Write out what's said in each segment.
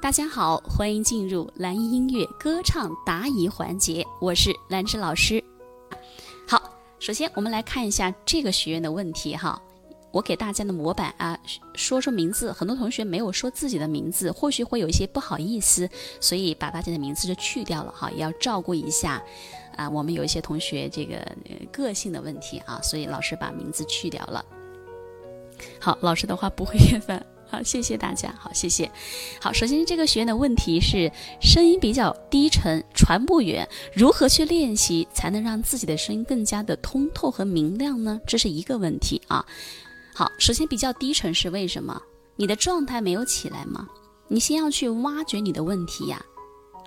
大家好，欢迎进入蓝音乐歌唱答疑环节，我是兰芝老师。好，首先我们来看一下这个学员的问题哈。我给大家的模板啊，说说名字，很多同学没有说自己的名字，或许会有一些不好意思，所以把大家的名字就去掉了哈，也要照顾一下啊。我们有一些同学这个个性的问题啊，所以老师把名字去掉了。好，老师的话不会厌烦。好，谢谢大家。好，谢谢。好，首先这个学员的问题是声音比较低沉，传不远，如何去练习才能让自己的声音更加的通透和明亮呢？这是一个问题啊。好，首先比较低沉是为什么？你的状态没有起来吗？你先要去挖掘你的问题呀。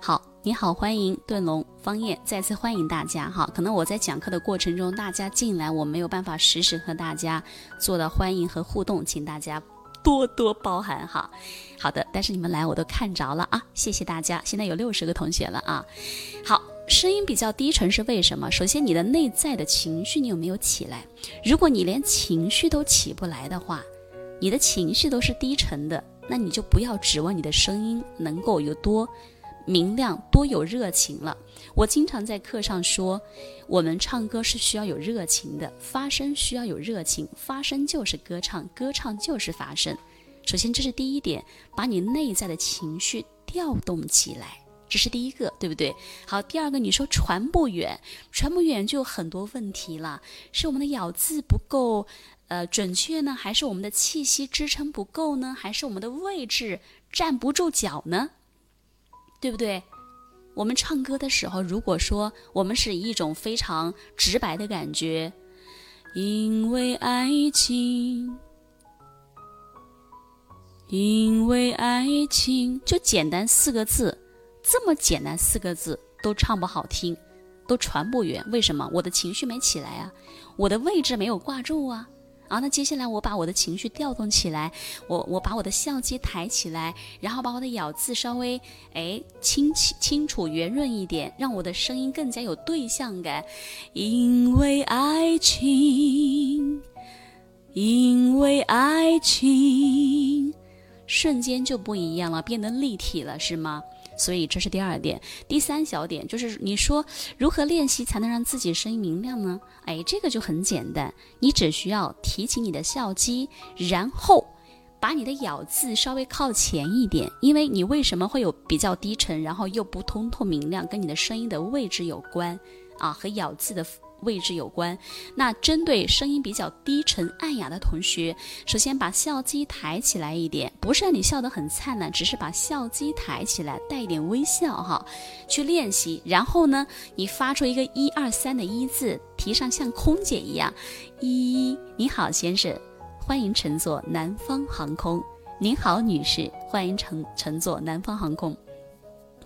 好，你好，欢迎顿龙方燕，再次欢迎大家哈。可能我在讲课的过程中，大家进来我没有办法实时和大家做到欢迎和互动，请大家多多包涵哈。好的，但是你们来我都看着了啊，谢谢大家。现在有六十个同学了啊。好。声音比较低沉是为什么？首先，你的内在的情绪你有没有起来？如果你连情绪都起不来的话，你的情绪都是低沉的，那你就不要指望你的声音能够有多明亮、多有热情了。我经常在课上说，我们唱歌是需要有热情的，发声需要有热情，发声就是歌唱，歌唱就是发声。首先，这是第一点，把你内在的情绪调动起来。这是第一个，对不对？好，第二个，你说传不远，传不远就有很多问题了，是我们的咬字不够，呃，准确呢，还是我们的气息支撑不够呢，还是我们的位置站不住脚呢？对不对？我们唱歌的时候，如果说我们是以一种非常直白的感觉，因为爱情，因为爱情，就简单四个字。这么简单四个字都唱不好听，都传不远，为什么？我的情绪没起来啊，我的位置没有挂住啊，啊，那接下来我把我的情绪调动起来，我我把我的笑肌抬起来，然后把我的咬字稍微哎清清清楚圆润一点，让我的声音更加有对象感，因为爱情，因为爱情，瞬间就不一样了，变得立体了，是吗？所以这是第二点，第三小点就是你说如何练习才能让自己声音明亮呢？哎，这个就很简单，你只需要提起你的笑肌，然后把你的咬字稍微靠前一点，因为你为什么会有比较低沉，然后又不通透明亮，跟你的声音的位置有关啊，和咬字的。位置有关。那针对声音比较低沉暗哑的同学，首先把笑肌抬起来一点，不是让你笑得很灿烂，只是把笑肌抬起来，带一点微笑哈，去练习。然后呢，你发出一个一二三的一字，提上像空姐一样。一，你好，先生，欢迎乘坐南方航空。您好，女士，欢迎乘乘坐南方航空。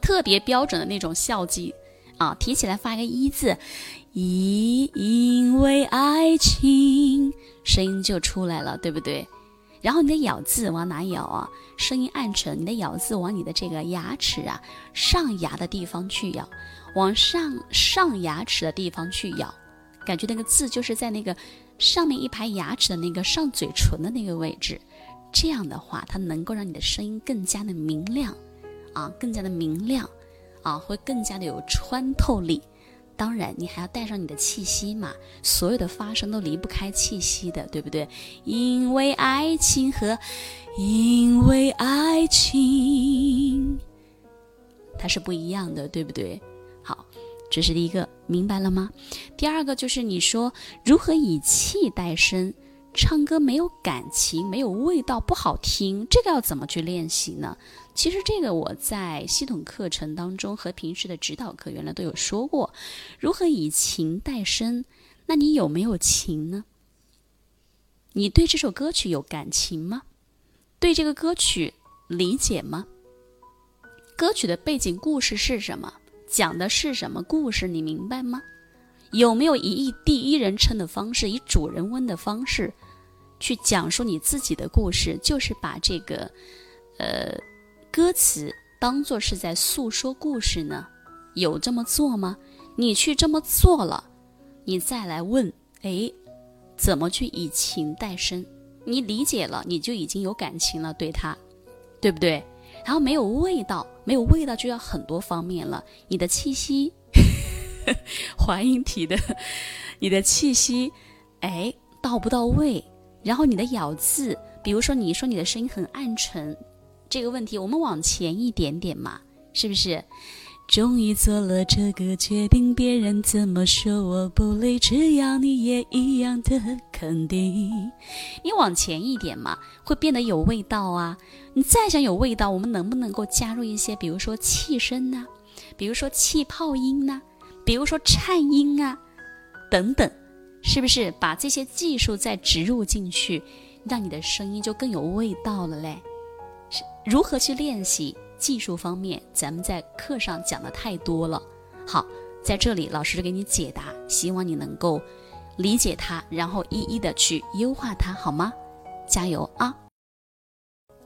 特别标准的那种笑肌啊，提起来发一个一字。一因为爱情，声音就出来了，对不对？然后你的咬字往哪咬啊？声音暗沉，你的咬字往你的这个牙齿啊上牙的地方去咬，往上上牙齿的地方去咬，感觉那个字就是在那个上面一排牙齿的那个上嘴唇的那个位置。这样的话，它能够让你的声音更加的明亮，啊，更加的明亮，啊，会更加的有穿透力。当然，你还要带上你的气息嘛，所有的发声都离不开气息的，对不对？因为爱情和因为爱情，它是不一样的，对不对？好，这是第一个，明白了吗？第二个就是你说如何以气带声。唱歌没有感情，没有味道，不好听。这个要怎么去练习呢？其实这个我在系统课程当中和平时的指导课原来都有说过，如何以情代声。那你有没有情呢？你对这首歌曲有感情吗？对这个歌曲理解吗？歌曲的背景故事是什么？讲的是什么故事？你明白吗？有没有以第一人称的方式，以主人翁的方式？去讲述你自己的故事，就是把这个，呃，歌词当做是在诉说故事呢？有这么做吗？你去这么做了，你再来问，哎，怎么去以情代声？你理解了，你就已经有感情了，对他，对不对？然后没有味道，没有味道就要很多方面了。你的气息，华英提的，你的气息，哎，到不到位？然后你的咬字，比如说你说你的声音很暗沉，这个问题我们往前一点点嘛，是不是？终于做了这个决定，别人怎么说我不理，只要你也一样的肯定。你往前一点嘛，会变得有味道啊。你再想有味道，我们能不能够加入一些，比如说气声呢？比如说气泡音呢？比如说颤音啊，等等，是不是把这些技术再植入进去，让你的声音就更有味道了嘞？是如何去练习？技术方面，咱们在课上讲的太多了。好，在这里老师给你解答，希望你能够理解它，然后一一的去优化它，好吗？加油啊！